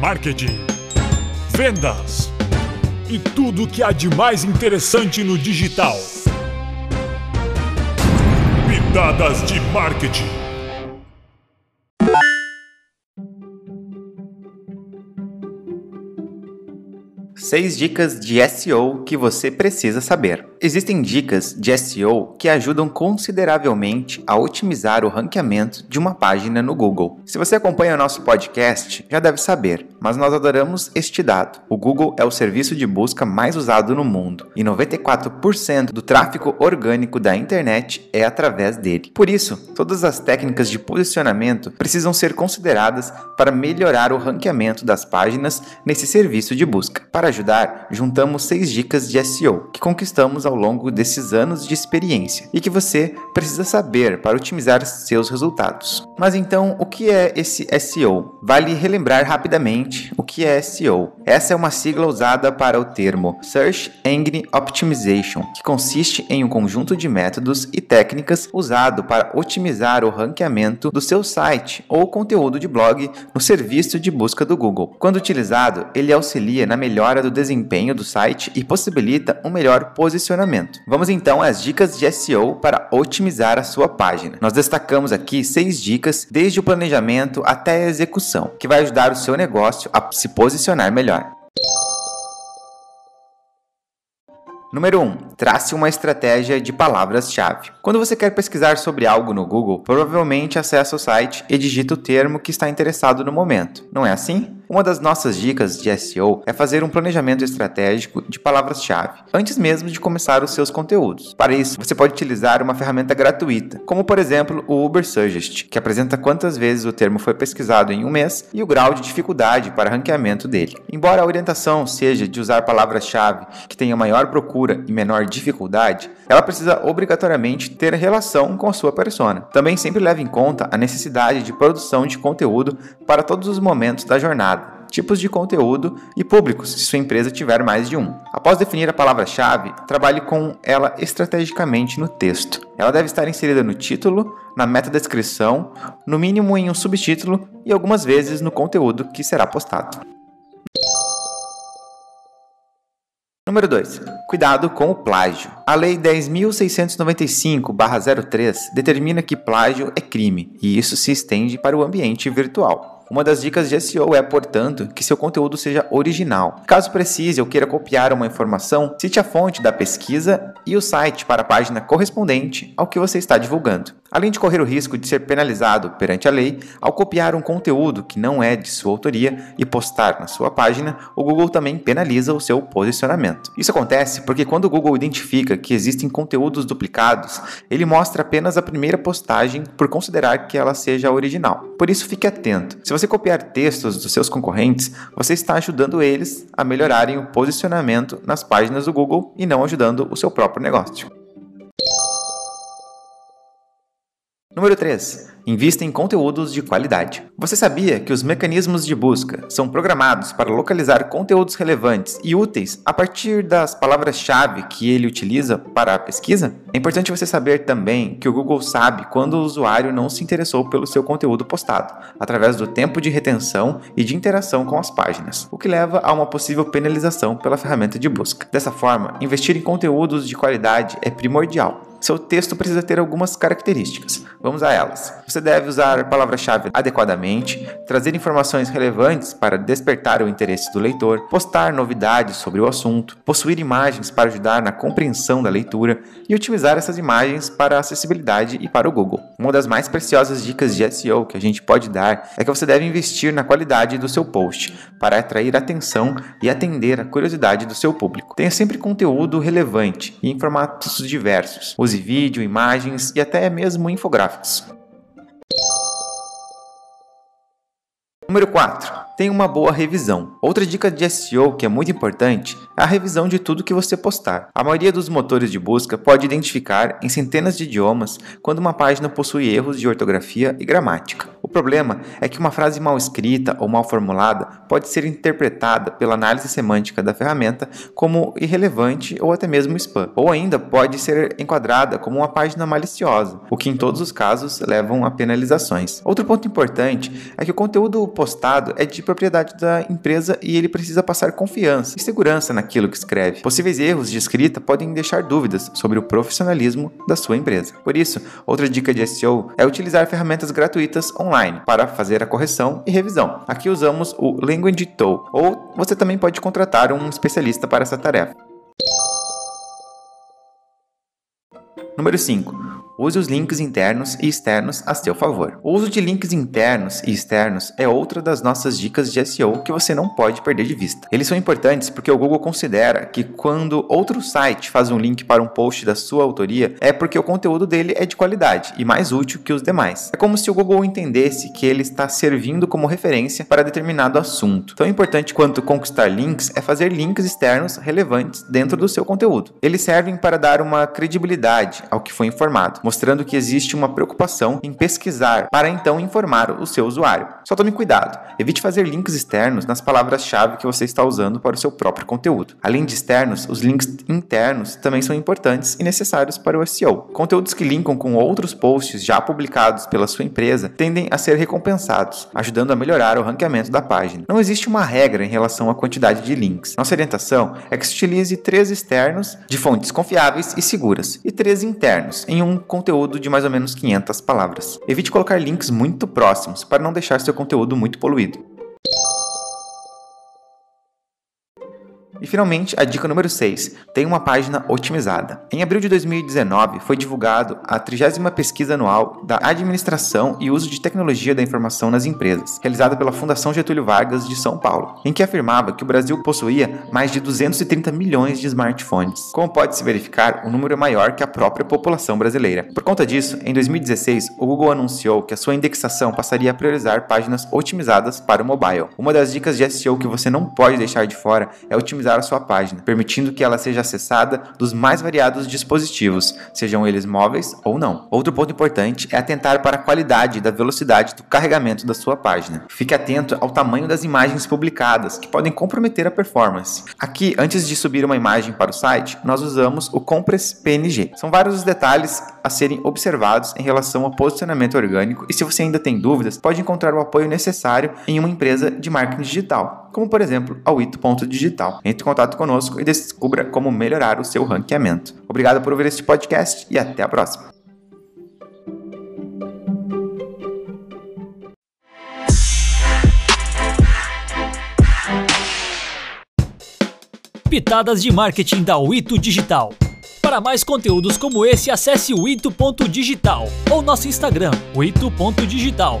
marketing, vendas e tudo o que há de mais interessante no digital. Pitadas de marketing. Seis dicas de SEO que você precisa saber. Existem dicas de SEO que ajudam consideravelmente a otimizar o ranqueamento de uma página no Google. Se você acompanha o nosso podcast, já deve saber, mas nós adoramos este dado. O Google é o serviço de busca mais usado no mundo e 94% do tráfego orgânico da internet é através dele. Por isso, todas as técnicas de posicionamento precisam ser consideradas para melhorar o ranqueamento das páginas nesse serviço de busca. Para ajudar, juntamos seis dicas de SEO que conquistamos ao longo desses anos de experiência e que você precisa saber para otimizar seus resultados. Mas então, o que é esse SEO? Vale relembrar rapidamente o que é SEO. Essa é uma sigla usada para o termo Search Engine Optimization, que consiste em um conjunto de métodos e técnicas usado para otimizar o ranqueamento do seu site ou conteúdo de blog no serviço de busca do Google. Quando utilizado, ele auxilia na melhora do desempenho do site e possibilita um melhor posicionamento posicionamento. Vamos então às dicas de SEO para otimizar a sua página. Nós destacamos aqui seis dicas, desde o planejamento até a execução, que vai ajudar o seu negócio a se posicionar melhor. Número 1. Um, trace uma estratégia de palavras-chave. Quando você quer pesquisar sobre algo no Google, provavelmente acessa o site e digita o termo que está interessado no momento. Não é assim? Uma das nossas dicas de SEO é fazer um planejamento estratégico de palavras-chave, antes mesmo de começar os seus conteúdos. Para isso, você pode utilizar uma ferramenta gratuita, como por exemplo o Uber Suggest, que apresenta quantas vezes o termo foi pesquisado em um mês e o grau de dificuldade para ranqueamento dele. Embora a orientação seja de usar palavras-chave que tenham maior procura e menor dificuldade, ela precisa obrigatoriamente ter relação com a sua persona. Também sempre leve em conta a necessidade de produção de conteúdo para todos os momentos da jornada tipos de conteúdo e públicos, se sua empresa tiver mais de um. Após definir a palavra-chave, trabalhe com ela estrategicamente no texto. Ela deve estar inserida no título, na meta-descrição, no mínimo em um subtítulo e algumas vezes no conteúdo que será postado. Número 2. Cuidado com o plágio. A Lei 10.695-03 determina que plágio é crime, e isso se estende para o ambiente virtual. Uma das dicas de SEO é, portanto, que seu conteúdo seja original. Caso precise ou queira copiar uma informação, cite a fonte da pesquisa e o site para a página correspondente ao que você está divulgando. Além de correr o risco de ser penalizado perante a lei, ao copiar um conteúdo que não é de sua autoria e postar na sua página, o Google também penaliza o seu posicionamento. Isso acontece porque quando o Google identifica que existem conteúdos duplicados, ele mostra apenas a primeira postagem por considerar que ela seja original. Por isso, fique atento. Se você copiar textos dos seus concorrentes, você está ajudando eles a melhorarem o posicionamento nas páginas do Google e não ajudando o seu próprio negócio. Número 3. Invista em conteúdos de qualidade. Você sabia que os mecanismos de busca são programados para localizar conteúdos relevantes e úteis a partir das palavras-chave que ele utiliza para a pesquisa? É importante você saber também que o Google sabe quando o usuário não se interessou pelo seu conteúdo postado, através do tempo de retenção e de interação com as páginas, o que leva a uma possível penalização pela ferramenta de busca. Dessa forma, investir em conteúdos de qualidade é primordial seu texto precisa ter algumas características. Vamos a elas. Você deve usar palavra-chave adequadamente, trazer informações relevantes para despertar o interesse do leitor, postar novidades sobre o assunto, possuir imagens para ajudar na compreensão da leitura e utilizar essas imagens para acessibilidade e para o Google. Uma das mais preciosas dicas de SEO que a gente pode dar é que você deve investir na qualidade do seu post para atrair atenção e atender a curiosidade do seu público. Tenha sempre conteúdo relevante e em formatos diversos. Use vídeo, imagens e até mesmo infográficos. Número 4. Tenha uma boa revisão. Outra dica de SEO que é muito importante é a revisão de tudo que você postar. A maioria dos motores de busca pode identificar em centenas de idiomas quando uma página possui erros de ortografia e gramática. O problema é que uma frase mal escrita ou mal formulada pode ser interpretada pela análise semântica da ferramenta como irrelevante ou até mesmo spam, ou ainda pode ser enquadrada como uma página maliciosa, o que em todos os casos levam a penalizações. Outro ponto importante é que o conteúdo postado é de propriedade da empresa e ele precisa passar confiança e segurança naquilo que escreve. Possíveis erros de escrita podem deixar dúvidas sobre o profissionalismo da sua empresa. Por isso, outra dica de SEO é utilizar ferramentas gratuitas online para fazer a correção e revisão. Aqui usamos o Language Tool, ou você também pode contratar um especialista para essa tarefa. Número 5. Use os links internos e externos a seu favor. O uso de links internos e externos é outra das nossas dicas de SEO que você não pode perder de vista. Eles são importantes porque o Google considera que quando outro site faz um link para um post da sua autoria, é porque o conteúdo dele é de qualidade e mais útil que os demais. É como se o Google entendesse que ele está servindo como referência para determinado assunto. Tão importante quanto conquistar links é fazer links externos relevantes dentro do seu conteúdo. Eles servem para dar uma credibilidade ao que foi informado mostrando que existe uma preocupação em pesquisar para então informar o seu usuário. Só tome cuidado, evite fazer links externos nas palavras-chave que você está usando para o seu próprio conteúdo. Além de externos, os links internos também são importantes e necessários para o SEO. Conteúdos que linkam com outros posts já publicados pela sua empresa tendem a ser recompensados, ajudando a melhorar o ranqueamento da página. Não existe uma regra em relação à quantidade de links. Nossa orientação é que se utilize três externos de fontes confiáveis e seguras e três internos em um conteúdo de mais ou menos 500 palavras. Evite colocar links muito próximos para não deixar seu conteúdo muito poluído. E finalmente, a dica número 6: tem uma página otimizada. Em abril de 2019, foi divulgado a 30 pesquisa anual da administração e uso de tecnologia da informação nas empresas, realizada pela Fundação Getúlio Vargas de São Paulo, em que afirmava que o Brasil possuía mais de 230 milhões de smartphones. Como pode se verificar, o número é maior que a própria população brasileira. Por conta disso, em 2016, o Google anunciou que a sua indexação passaria a priorizar páginas otimizadas para o mobile. Uma das dicas de SEO que você não pode deixar de fora é otimizar a sua página, permitindo que ela seja acessada dos mais variados dispositivos, sejam eles móveis ou não. Outro ponto importante é atentar para a qualidade e da velocidade do carregamento da sua página. Fique atento ao tamanho das imagens publicadas, que podem comprometer a performance. Aqui, antes de subir uma imagem para o site, nós usamos o Compress PNG. São vários os detalhes a serem observados em relação ao posicionamento orgânico e se você ainda tem dúvidas, pode encontrar o apoio necessário em uma empresa de marketing digital, como por exemplo a Wito.digital. Entre em contato conosco e descubra como melhorar o seu ranqueamento. Obrigado por ouvir este podcast e até a próxima. Pitadas de marketing da Wito Digital. Para mais conteúdos como esse, acesse o ito.digital ou nosso Instagram, o ito.digital.